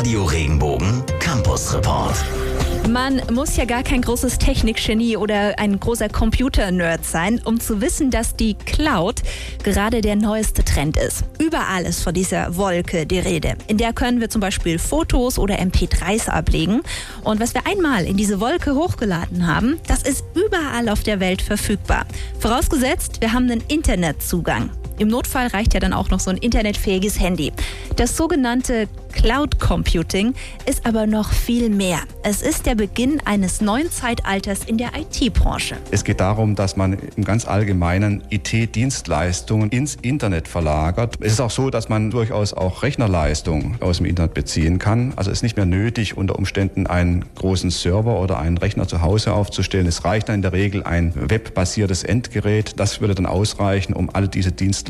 Radio Regenbogen Campus Report. Man muss ja gar kein großes Technikgenie oder ein großer Computer-Nerd sein, um zu wissen, dass die Cloud gerade der neueste Trend ist. Überall ist von dieser Wolke die Rede. In der können wir zum Beispiel Fotos oder MP3s ablegen. Und was wir einmal in diese Wolke hochgeladen haben, das ist überall auf der Welt verfügbar. Vorausgesetzt, wir haben einen Internetzugang. Im Notfall reicht ja dann auch noch so ein internetfähiges Handy. Das sogenannte Cloud Computing ist aber noch viel mehr. Es ist der Beginn eines neuen Zeitalters in der IT-Branche. Es geht darum, dass man im ganz allgemeinen IT-Dienstleistungen ins Internet verlagert. Es ist auch so, dass man durchaus auch Rechnerleistung aus dem Internet beziehen kann. Also es ist nicht mehr nötig, unter Umständen einen großen Server oder einen Rechner zu Hause aufzustellen. Es reicht dann in der Regel ein webbasiertes Endgerät. Das würde dann ausreichen, um all diese Dienstleistungen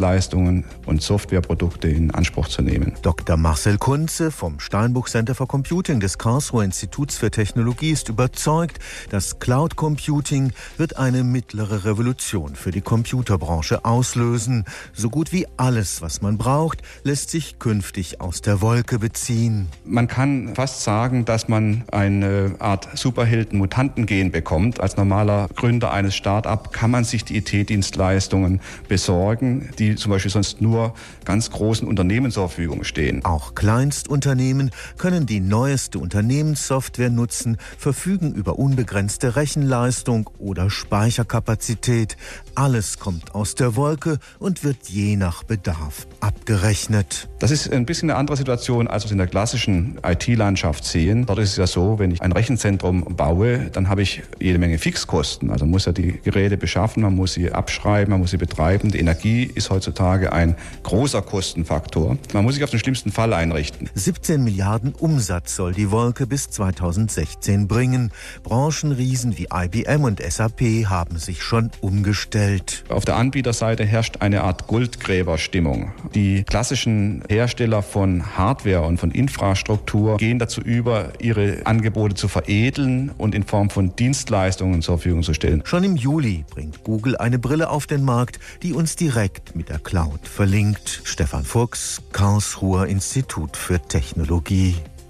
und Softwareprodukte in Anspruch zu nehmen. Dr. Marcel Kunz Kunze vom Steinbuch Center for Computing des Karlsruher Instituts für Technologie ist überzeugt, das Cloud Computing wird eine mittlere Revolution für die Computerbranche auslösen. So gut wie alles, was man braucht, lässt sich künftig aus der Wolke beziehen. Man kann fast sagen, dass man eine Art Superhelden-Mutanten-Gen bekommt. Als normaler Gründer eines Start-up kann man sich die IT-Dienstleistungen besorgen, die zum Beispiel sonst nur ganz großen Unternehmen zur Verfügung stehen. Auch Kleinst Kleinstunternehmen können die neueste Unternehmenssoftware nutzen, verfügen über unbegrenzte Rechenleistung oder Speicherkapazität. Alles kommt aus der Wolke und wird je nach Bedarf abgerechnet. Das ist ein bisschen eine andere Situation, als wir es in der klassischen IT-Landschaft sehen. Dort ist es ja so, wenn ich ein Rechenzentrum baue, dann habe ich jede Menge Fixkosten. Also man muss ja die Geräte beschaffen, man muss sie abschreiben, man muss sie betreiben. Die Energie ist heutzutage ein großer Kostenfaktor. Man muss sich auf den schlimmsten Fall einrichten. 17 Milliarden Umsatz soll die Wolke bis 2016 bringen. Branchenriesen wie IBM und SAP haben sich schon umgestellt. Auf der Anbieterseite herrscht eine Art Goldgräberstimmung. Die klassischen Hersteller von Hardware und von Infrastruktur gehen dazu über, ihre Angebote zu veredeln und in Form von Dienstleistungen zur Verfügung zu stellen. Schon im Juli bringt Google eine Brille auf den Markt, die uns direkt mit der Cloud verlinkt. Stefan Fuchs, Karlsruher Institut für Technologie.